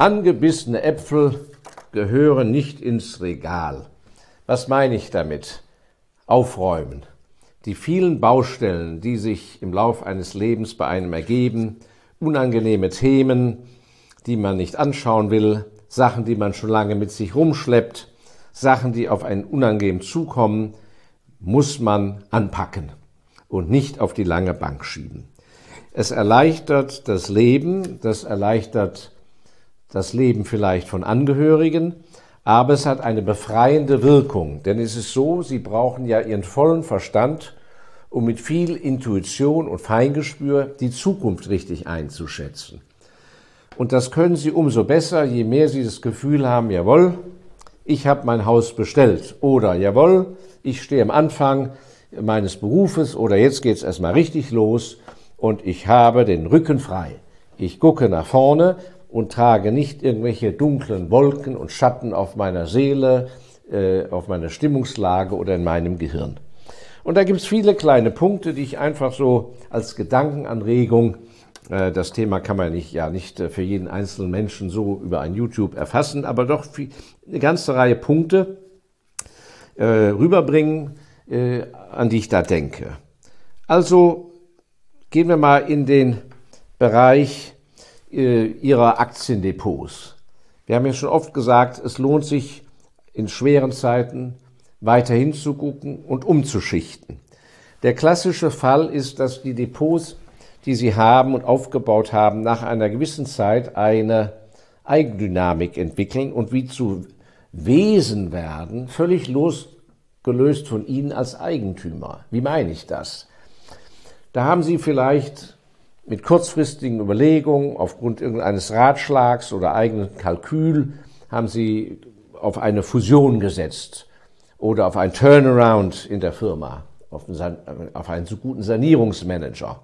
Angebissene Äpfel gehören nicht ins Regal. Was meine ich damit? Aufräumen. Die vielen Baustellen, die sich im Lauf eines Lebens bei einem ergeben, unangenehme Themen, die man nicht anschauen will, Sachen, die man schon lange mit sich rumschleppt, Sachen, die auf einen unangenehm zukommen, muss man anpacken und nicht auf die lange Bank schieben. Es erleichtert das Leben, das erleichtert das Leben vielleicht von Angehörigen, aber es hat eine befreiende Wirkung, denn es ist so, sie brauchen ja ihren vollen Verstand, um mit viel Intuition und Feingespür die Zukunft richtig einzuschätzen. Und das können sie umso besser, je mehr sie das Gefühl haben, jawohl, ich habe mein Haus bestellt oder jawohl, ich stehe am Anfang meines Berufes oder jetzt geht es erstmal richtig los und ich habe den Rücken frei. Ich gucke nach vorne und trage nicht irgendwelche dunklen Wolken und Schatten auf meiner Seele, äh, auf meiner Stimmungslage oder in meinem Gehirn. Und da gibt es viele kleine Punkte, die ich einfach so als Gedankenanregung, äh, das Thema kann man nicht, ja nicht äh, für jeden einzelnen Menschen so über ein YouTube erfassen, aber doch eine ganze Reihe Punkte rüberbringen, an die ich da denke. Also gehen wir mal in den Bereich ihrer Aktiendepots. Wir haben ja schon oft gesagt, es lohnt sich in schweren Zeiten weiter hinzugucken und umzuschichten. Der klassische Fall ist, dass die Depots, die Sie haben und aufgebaut haben, nach einer gewissen Zeit eine Eigendynamik entwickeln und wie zu Wesen werden, völlig losgelöst von Ihnen als Eigentümer. Wie meine ich das? Da haben Sie vielleicht mit kurzfristigen Überlegungen, aufgrund irgendeines Ratschlags oder eigenen Kalkül, haben sie auf eine Fusion gesetzt oder auf ein Turnaround in der Firma, auf einen, auf einen so guten Sanierungsmanager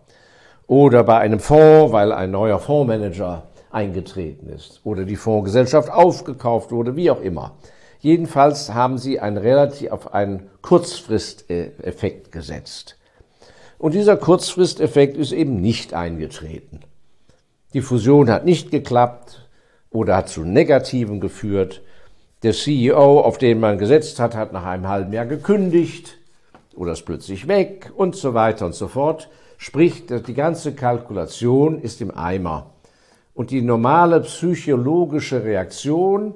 oder bei einem Fonds, weil ein neuer Fondsmanager eingetreten ist oder die Fondsgesellschaft aufgekauft wurde, wie auch immer. Jedenfalls haben sie einen relativ auf einen Kurzfristeffekt gesetzt. Und dieser Kurzfristeffekt ist eben nicht eingetreten. Die Fusion hat nicht geklappt oder hat zu Negativen geführt. Der CEO, auf den man gesetzt hat, hat nach einem halben Jahr gekündigt oder ist plötzlich weg und so weiter und so fort. Sprich, die ganze Kalkulation ist im Eimer. Und die normale psychologische Reaktion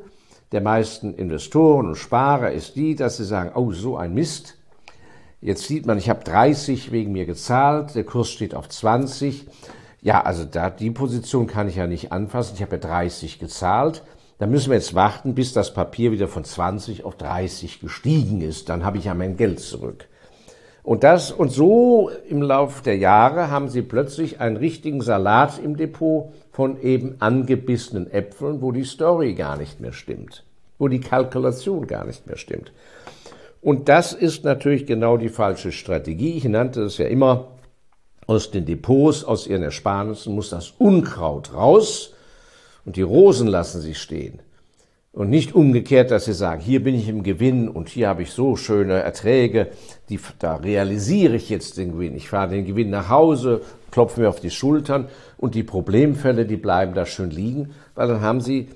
der meisten Investoren und Sparer ist die, dass sie sagen, oh, so ein Mist, Jetzt sieht man, ich habe 30 wegen mir gezahlt, der Kurs steht auf 20. Ja, also da, die Position kann ich ja nicht anfassen. Ich habe ja 30 gezahlt. Da müssen wir jetzt warten, bis das Papier wieder von 20 auf 30 gestiegen ist. Dann habe ich ja mein Geld zurück. Und das, und so im Laufe der Jahre haben sie plötzlich einen richtigen Salat im Depot von eben angebissenen Äpfeln, wo die Story gar nicht mehr stimmt, wo die Kalkulation gar nicht mehr stimmt. Und das ist natürlich genau die falsche Strategie. Ich nannte es ja immer, aus den Depots, aus ihren Ersparnissen muss das Unkraut raus und die Rosen lassen sich stehen. Und nicht umgekehrt, dass sie sagen, hier bin ich im Gewinn und hier habe ich so schöne Erträge, die, da realisiere ich jetzt den Gewinn. Ich fahre den Gewinn nach Hause, klopfe mir auf die Schultern und die Problemfälle, die bleiben da schön liegen, weil dann haben sie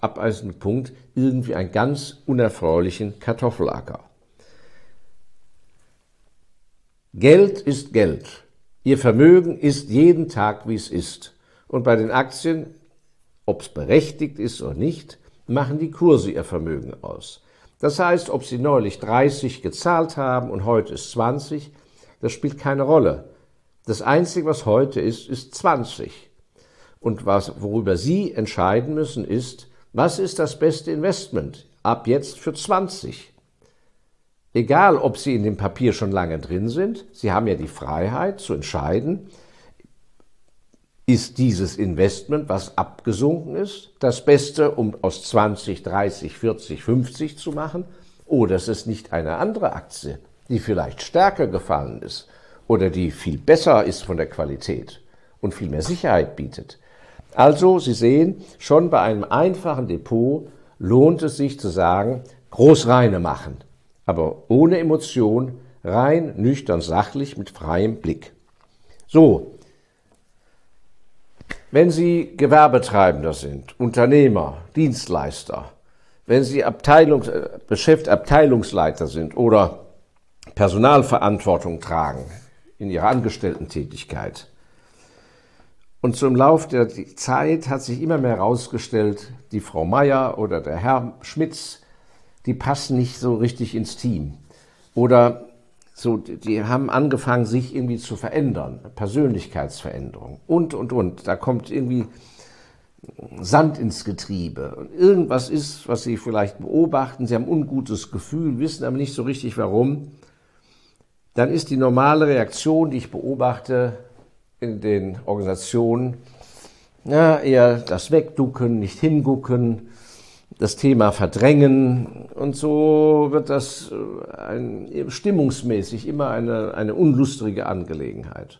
ab einem Punkt irgendwie einen ganz unerfreulichen Kartoffelacker. Geld ist Geld. Ihr Vermögen ist jeden Tag, wie es ist. Und bei den Aktien, ob es berechtigt ist oder nicht, machen die Kurse ihr Vermögen aus. Das heißt, ob Sie neulich 30 gezahlt haben und heute ist 20, das spielt keine Rolle. Das Einzige, was heute ist, ist 20. Und was, worüber Sie entscheiden müssen, ist, was ist das beste Investment ab jetzt für 20? Egal, ob Sie in dem Papier schon lange drin sind, Sie haben ja die Freiheit zu entscheiden, ist dieses Investment, was abgesunken ist, das Beste, um aus 20, 30, 40, 50 zu machen, oder es ist nicht eine andere Aktie, die vielleicht stärker gefallen ist oder die viel besser ist von der Qualität und viel mehr Sicherheit bietet. Also, Sie sehen, schon bei einem einfachen Depot lohnt es sich zu sagen, Großreine machen aber ohne Emotion, rein, nüchtern, sachlich, mit freiem Blick. So, Wenn Sie Gewerbetreibender sind, Unternehmer, Dienstleister, wenn Sie Abteilungs Beschäft Abteilungsleiter sind oder Personalverantwortung tragen in Ihrer Angestellten-Tätigkeit. Und zum Lauf der Zeit hat sich immer mehr herausgestellt, die Frau Meier oder der Herr Schmitz, die passen nicht so richtig ins Team. Oder so, die haben angefangen, sich irgendwie zu verändern, Persönlichkeitsveränderung und, und, und. Da kommt irgendwie Sand ins Getriebe. Und irgendwas ist, was Sie vielleicht beobachten, Sie haben ein ungutes Gefühl, wissen aber nicht so richtig warum. Dann ist die normale Reaktion, die ich beobachte in den Organisationen, ja, eher das Wegducken, nicht hingucken, das Thema verdrängen und so wird das äh, ein, stimmungsmäßig immer eine, eine unlustige Angelegenheit.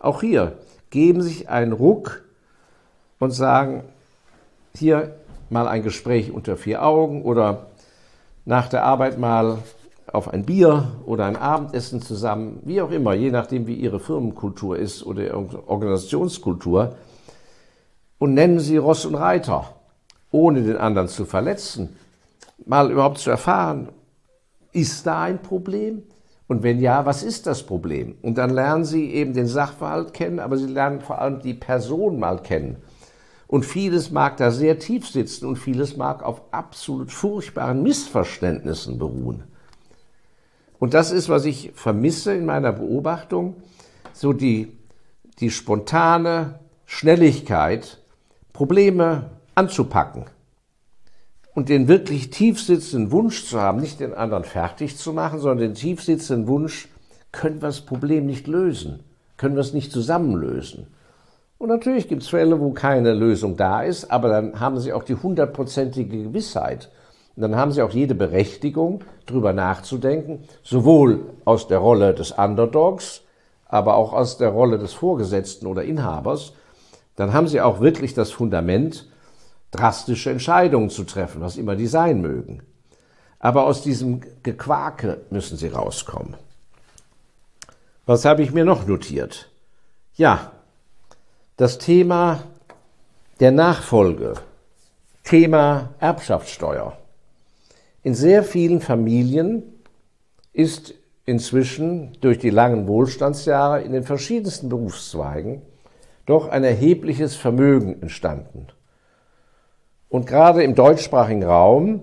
Auch hier geben sich einen Ruck und sagen, hier mal ein Gespräch unter vier Augen oder nach der Arbeit mal auf ein Bier oder ein Abendessen zusammen, wie auch immer, je nachdem, wie Ihre Firmenkultur ist oder Ihre Organisationskultur, und nennen Sie Ross und Reiter ohne den anderen zu verletzen, mal überhaupt zu erfahren, ist da ein Problem? Und wenn ja, was ist das Problem? Und dann lernen Sie eben den Sachverhalt kennen, aber Sie lernen vor allem die Person mal kennen. Und vieles mag da sehr tief sitzen und vieles mag auf absolut furchtbaren Missverständnissen beruhen. Und das ist, was ich vermisse in meiner Beobachtung, so die, die spontane Schnelligkeit, Probleme anzupacken und den wirklich tiefsitzenden Wunsch zu haben, nicht den anderen fertig zu machen, sondern den tiefsitzenden Wunsch, können wir das Problem nicht lösen, können wir es nicht zusammenlösen. Und natürlich gibt es Fälle, wo keine Lösung da ist, aber dann haben Sie auch die hundertprozentige Gewissheit. Und dann haben Sie auch jede Berechtigung, darüber nachzudenken, sowohl aus der Rolle des Underdogs, aber auch aus der Rolle des Vorgesetzten oder Inhabers. Dann haben Sie auch wirklich das Fundament, drastische Entscheidungen zu treffen, was immer die sein mögen. Aber aus diesem Gequake müssen sie rauskommen. Was habe ich mir noch notiert? Ja, das Thema der Nachfolge, Thema Erbschaftssteuer. In sehr vielen Familien ist inzwischen durch die langen Wohlstandsjahre in den verschiedensten Berufszweigen doch ein erhebliches Vermögen entstanden. Und gerade im deutschsprachigen Raum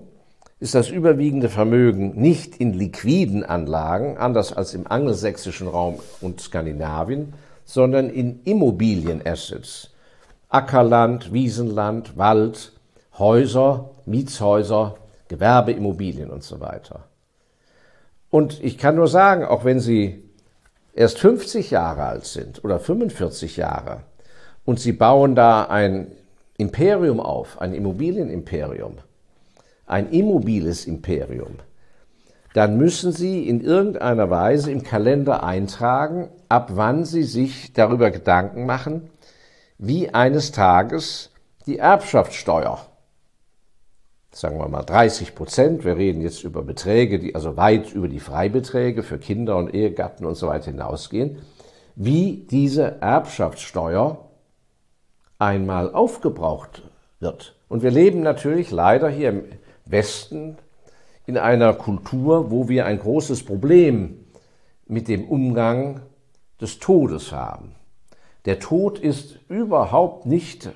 ist das überwiegende Vermögen nicht in liquiden Anlagen, anders als im angelsächsischen Raum und Skandinavien, sondern in Immobilienassets. Ackerland, Wiesenland, Wald, Häuser, Mietshäuser, Gewerbeimmobilien und so weiter. Und ich kann nur sagen, auch wenn Sie erst 50 Jahre alt sind oder 45 Jahre und Sie bauen da ein Imperium auf, ein Immobilienimperium, ein immobiles Imperium, dann müssen Sie in irgendeiner Weise im Kalender eintragen, ab wann Sie sich darüber Gedanken machen, wie eines Tages die Erbschaftssteuer, sagen wir mal 30 Prozent, wir reden jetzt über Beträge, die also weit über die Freibeträge für Kinder und Ehegatten und so weiter hinausgehen, wie diese Erbschaftssteuer einmal aufgebraucht wird. Und wir leben natürlich leider hier im Westen in einer Kultur, wo wir ein großes Problem mit dem Umgang des Todes haben. Der Tod ist überhaupt nicht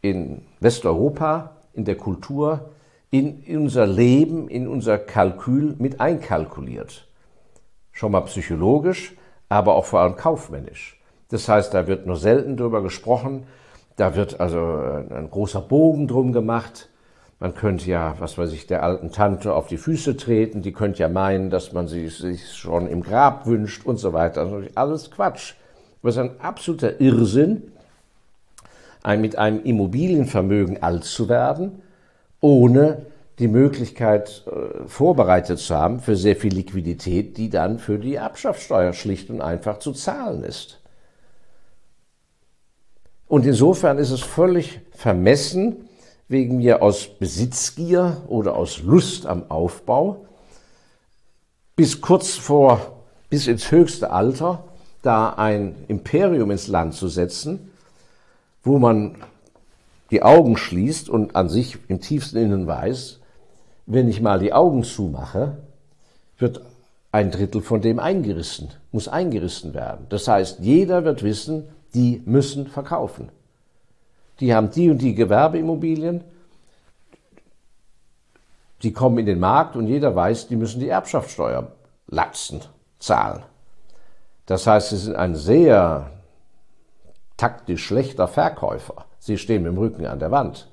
in Westeuropa, in der Kultur, in unser Leben, in unser Kalkül mit einkalkuliert. Schon mal psychologisch, aber auch vor allem kaufmännisch. Das heißt, da wird nur selten drüber gesprochen. Da wird also äh, ein großer Bogen drum gemacht. Man könnte ja, was weiß ich, der alten Tante auf die Füße treten. Die könnte ja meinen, dass man sie sich schon im Grab wünscht und so weiter. Also alles Quatsch. Es ist ein absoluter Irrsinn, mit einem Immobilienvermögen alt zu werden, ohne die Möglichkeit äh, vorbereitet zu haben für sehr viel Liquidität, die dann für die Erbschaftssteuer schlicht und einfach zu zahlen ist. Und insofern ist es völlig vermessen, wegen mir aus Besitzgier oder aus Lust am Aufbau bis kurz vor, bis ins höchste Alter da ein Imperium ins Land zu setzen, wo man die Augen schließt und an sich im tiefsten Innen weiß, wenn ich mal die Augen zumache, wird ein Drittel von dem eingerissen, muss eingerissen werden. Das heißt, jeder wird wissen, die müssen verkaufen. Die haben die und die Gewerbeimmobilien, die kommen in den Markt und jeder weiß, die müssen die Erbschaftssteuer latzen, zahlen. Das heißt, sie sind ein sehr taktisch schlechter Verkäufer. Sie stehen mit dem Rücken an der Wand.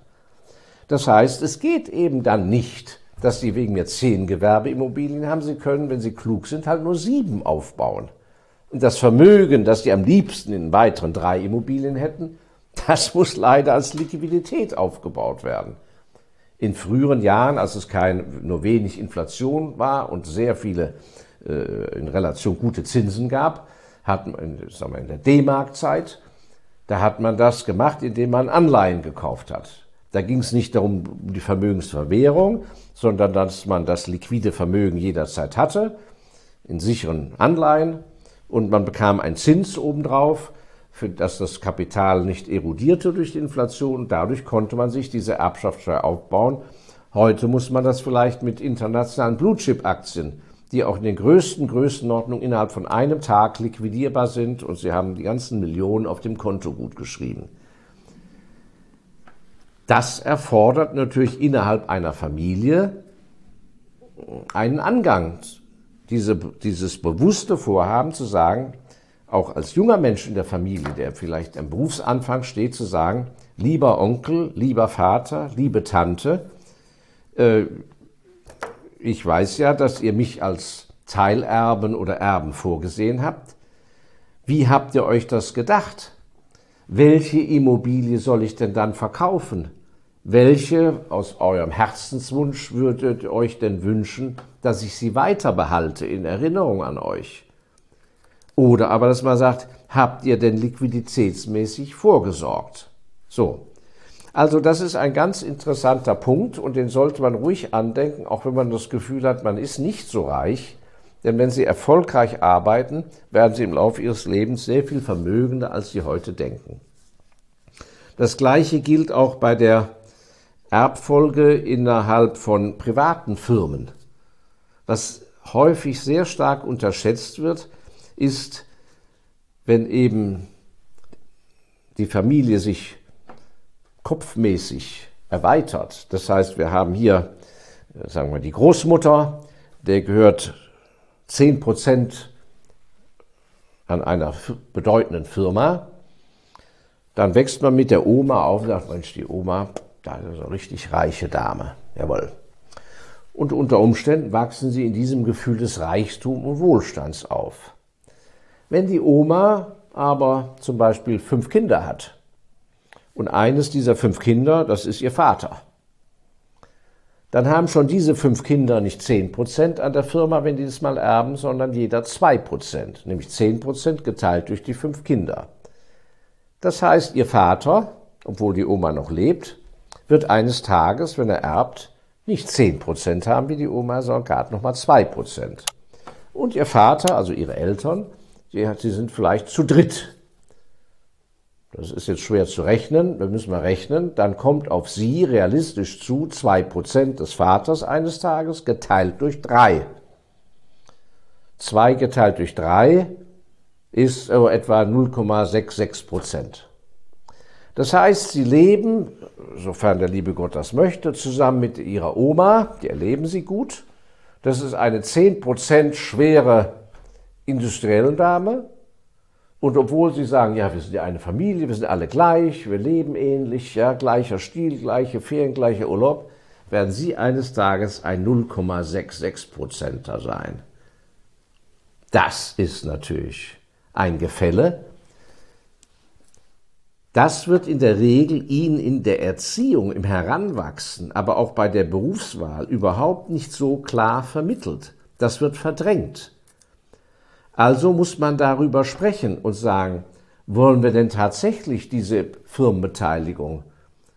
Das heißt, es geht eben dann nicht, dass Sie wegen mir zehn Gewerbeimmobilien haben. Sie können, wenn Sie klug sind, halt nur sieben aufbauen. Das Vermögen, das Sie am liebsten in weiteren drei Immobilien hätten, das muss leider als Liquidität aufgebaut werden. In früheren Jahren, als es kein, nur wenig Inflation war und sehr viele äh, in Relation gute Zinsen gab, hat man, sagen wir, in der D-Mark-Zeit, da hat man das gemacht, indem man Anleihen gekauft hat. Da ging es nicht darum, um die Vermögensverwährung, sondern dass man das liquide Vermögen jederzeit hatte, in sicheren Anleihen, und man bekam einen Zins obendrauf, für dass das Kapital nicht erodierte durch die Inflation. Dadurch konnte man sich diese Erbschaftssteuer aufbauen. Heute muss man das vielleicht mit internationalen Blue-Chip-Aktien die auch in den größten Größenordnungen innerhalb von einem Tag liquidierbar sind und sie haben die ganzen Millionen auf dem Konto gut geschrieben. Das erfordert natürlich innerhalb einer Familie einen Angang, diese, dieses bewusste Vorhaben zu sagen, auch als junger Mensch in der Familie, der vielleicht am Berufsanfang steht, zu sagen, lieber Onkel, lieber Vater, liebe Tante, äh, ich weiß ja, dass ihr mich als Teilerben oder Erben vorgesehen habt. Wie habt ihr euch das gedacht? Welche Immobilie soll ich denn dann verkaufen? Welche aus eurem Herzenswunsch würdet ihr euch denn wünschen, dass ich sie weiter behalte in Erinnerung an euch? Oder aber, dass man sagt, habt ihr denn liquiditätsmäßig vorgesorgt? So, also das ist ein ganz interessanter Punkt und den sollte man ruhig andenken, auch wenn man das Gefühl hat, man ist nicht so reich. Denn wenn Sie erfolgreich arbeiten, werden Sie im Laufe Ihres Lebens sehr viel vermögender, als Sie heute denken. Das Gleiche gilt auch bei der Erbfolge innerhalb von privaten Firmen. Was häufig sehr stark unterschätzt wird, ist, wenn eben die Familie sich kopfmäßig erweitert. Das heißt, wir haben hier, äh, sagen wir, die Großmutter, der gehört 10 Prozent an einer bedeutenden Firma. Dann wächst man mit der Oma auf und sagt, Mensch, die Oma, ist eine richtig reiche Dame. Jawohl. Und unter Umständen wachsen sie in diesem Gefühl des Reichtums und Wohlstands auf. Wenn die Oma aber zum Beispiel fünf Kinder hat, und eines dieser fünf Kinder, das ist ihr Vater. Dann haben schon diese fünf Kinder nicht zehn Prozent an der Firma, wenn die das mal erben, sondern jeder zwei Prozent, nämlich zehn Prozent geteilt durch die fünf Kinder. Das heißt, ihr Vater, obwohl die Oma noch lebt, wird eines Tages, wenn er erbt, nicht zehn Prozent haben wie die Oma, sondern gerade nochmal zwei Prozent. Und ihr Vater, also ihre Eltern, die, die sind vielleicht zu dritt das ist jetzt schwer zu rechnen, wir müssen mal rechnen, dann kommt auf Sie realistisch zu zwei Prozent des Vaters eines Tages geteilt durch drei. Zwei geteilt durch drei ist etwa 0,66 Prozent. Das heißt, sie leben, sofern der liebe Gott das möchte, zusammen mit ihrer Oma, die erleben sie gut. Das ist eine 10% schwere industrielle Dame, und obwohl sie sagen, ja, wir sind ja eine Familie, wir sind alle gleich, wir leben ähnlich, ja, gleicher Stil, gleiche Ferien, gleicher Urlaub, werden sie eines Tages ein 0,66 Prozenter sein. Das ist natürlich ein Gefälle. Das wird in der Regel ihnen in der Erziehung, im Heranwachsen, aber auch bei der Berufswahl überhaupt nicht so klar vermittelt. Das wird verdrängt. Also muss man darüber sprechen und sagen, wollen wir denn tatsächlich diese Firmenbeteiligung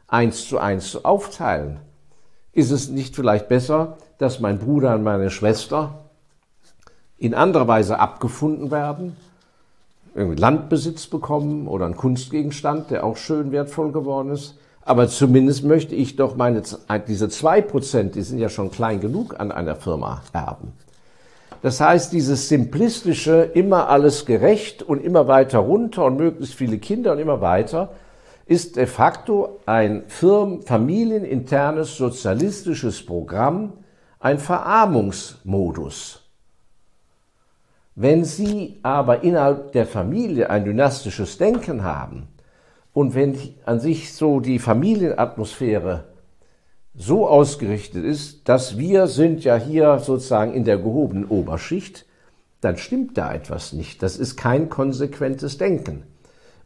eins zu eins aufteilen? Ist es nicht vielleicht besser, dass mein Bruder und meine Schwester in anderer Weise abgefunden werden? Landbesitz bekommen oder einen Kunstgegenstand, der auch schön wertvoll geworden ist. Aber zumindest möchte ich doch meine, diese zwei Prozent, die sind ja schon klein genug an einer Firma erben. Das heißt, dieses simplistische, immer alles gerecht und immer weiter runter und möglichst viele Kinder und immer weiter, ist de facto ein Firmen-, familieninternes sozialistisches Programm, ein Verarmungsmodus. Wenn Sie aber innerhalb der Familie ein dynastisches Denken haben und wenn an sich so die Familienatmosphäre so ausgerichtet ist, dass wir sind ja hier sozusagen in der gehobenen Oberschicht, dann stimmt da etwas nicht. Das ist kein konsequentes Denken.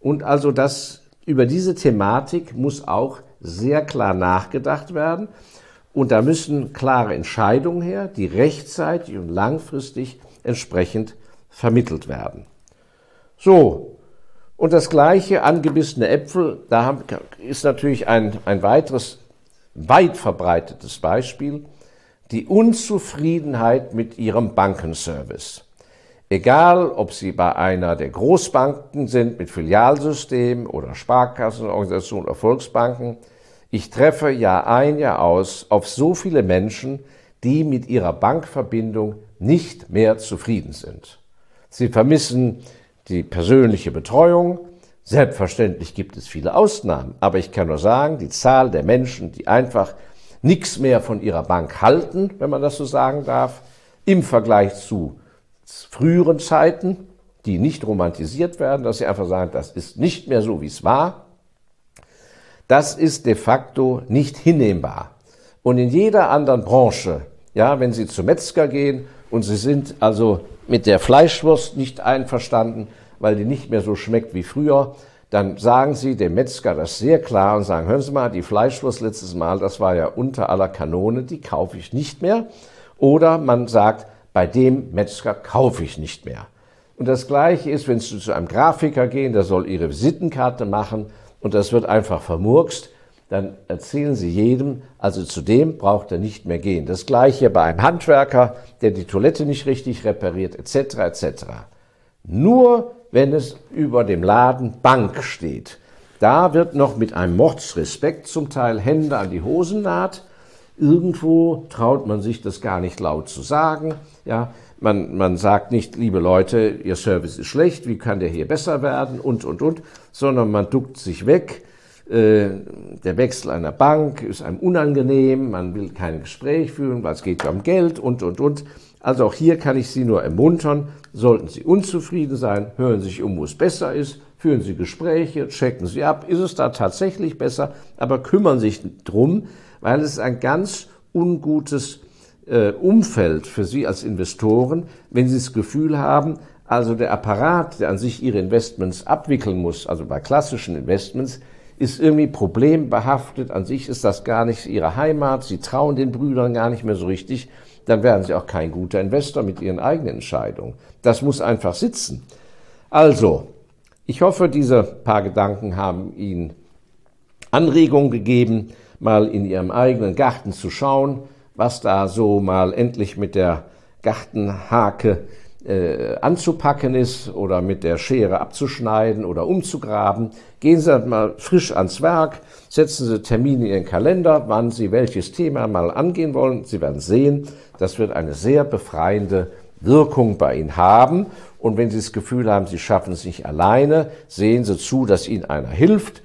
Und also das, über diese Thematik muss auch sehr klar nachgedacht werden. Und da müssen klare Entscheidungen her, die rechtzeitig und langfristig entsprechend vermittelt werden. So, und das gleiche angebissene Äpfel, da ist natürlich ein, ein weiteres weit verbreitetes Beispiel, die Unzufriedenheit mit ihrem Bankenservice. Egal, ob Sie bei einer der Großbanken sind mit Filialsystem oder Sparkassenorganisationen oder Volksbanken, ich treffe Jahr ein, Jahr aus auf so viele Menschen, die mit ihrer Bankverbindung nicht mehr zufrieden sind. Sie vermissen die persönliche Betreuung, Selbstverständlich gibt es viele Ausnahmen, aber ich kann nur sagen, die Zahl der Menschen, die einfach nichts mehr von ihrer Bank halten, wenn man das so sagen darf, im Vergleich zu früheren Zeiten, die nicht romantisiert werden, dass sie einfach sagen, das ist nicht mehr so, wie es war, das ist de facto nicht hinnehmbar. Und in jeder anderen Branche, ja, wenn Sie zum Metzger gehen und Sie sind also mit der Fleischwurst nicht einverstanden, weil die nicht mehr so schmeckt wie früher, dann sagen Sie dem Metzger das sehr klar und sagen, hören Sie mal, die Fleischwurst letztes Mal, das war ja unter aller Kanone, die kaufe ich nicht mehr. Oder man sagt, bei dem Metzger kaufe ich nicht mehr. Und das Gleiche ist, wenn Sie zu einem Grafiker gehen, der soll Ihre Visitenkarte machen und das wird einfach vermurkst, dann erzählen Sie jedem, also zu dem braucht er nicht mehr gehen. Das Gleiche bei einem Handwerker, der die Toilette nicht richtig repariert, etc. etc. Nur wenn es über dem Laden Bank steht. Da wird noch mit einem Mordsrespekt zum Teil Hände an die Hosennaht. Irgendwo traut man sich das gar nicht laut zu sagen. Ja, man, man sagt nicht, liebe Leute, Ihr Service ist schlecht, wie kann der hier besser werden und, und, und, sondern man duckt sich weg. Äh, der Wechsel einer Bank ist einem unangenehm, man will kein Gespräch führen, weil es geht ja um Geld und, und, und. Also auch hier kann ich Sie nur ermuntern, sollten Sie unzufrieden sein, hören Sie sich um, wo es besser ist, führen Sie Gespräche, checken Sie ab, ist es da tatsächlich besser, aber kümmern Sie sich drum, weil es ein ganz ungutes äh, Umfeld für Sie als Investoren, wenn Sie das Gefühl haben, also der Apparat, der an sich Ihre Investments abwickeln muss, also bei klassischen Investments, ist irgendwie problembehaftet. An sich ist das gar nicht Ihre Heimat. Sie trauen den Brüdern gar nicht mehr so richtig dann werden Sie auch kein guter Investor mit Ihren eigenen Entscheidungen. Das muss einfach sitzen. Also, ich hoffe, diese paar Gedanken haben Ihnen Anregungen gegeben, mal in Ihrem eigenen Garten zu schauen, was da so mal endlich mit der Gartenhake äh, anzupacken ist oder mit der Schere abzuschneiden oder umzugraben. Gehen Sie mal frisch ans Werk, setzen Sie Termine in Ihren Kalender, wann Sie welches Thema mal angehen wollen. Sie werden sehen, das wird eine sehr befreiende Wirkung bei Ihnen haben. Und wenn Sie das Gefühl haben, Sie schaffen es nicht alleine, sehen Sie zu, dass Ihnen einer hilft,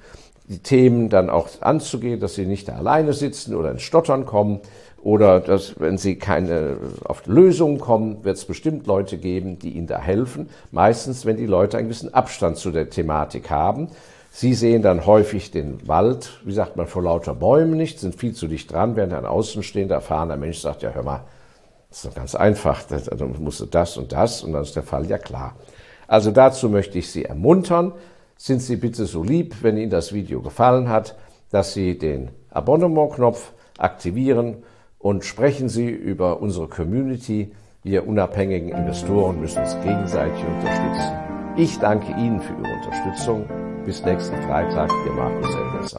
die Themen dann auch anzugehen, dass Sie nicht da alleine sitzen oder ins Stottern kommen oder dass, wenn Sie keine auf Lösungen kommen, wird es bestimmt Leute geben, die Ihnen da helfen. Meistens, wenn die Leute einen gewissen Abstand zu der Thematik haben. Sie sehen dann häufig den Wald, wie sagt man, vor lauter Bäumen nicht, sind viel zu dicht dran, während ein außenstehender, erfahrener Mensch sagt, ja, hör mal, das ist doch ganz einfach, dann also musst du das und das und dann ist der Fall ja klar. Also dazu möchte ich Sie ermuntern. Sind Sie bitte so lieb, wenn Ihnen das Video gefallen hat, dass Sie den Abonnement-Knopf aktivieren und sprechen Sie über unsere Community. Wir unabhängigen Investoren müssen uns gegenseitig unterstützen. Ich danke Ihnen für Ihre Unterstützung. Bis nächsten Freitag, Ihr Markus Elwesser.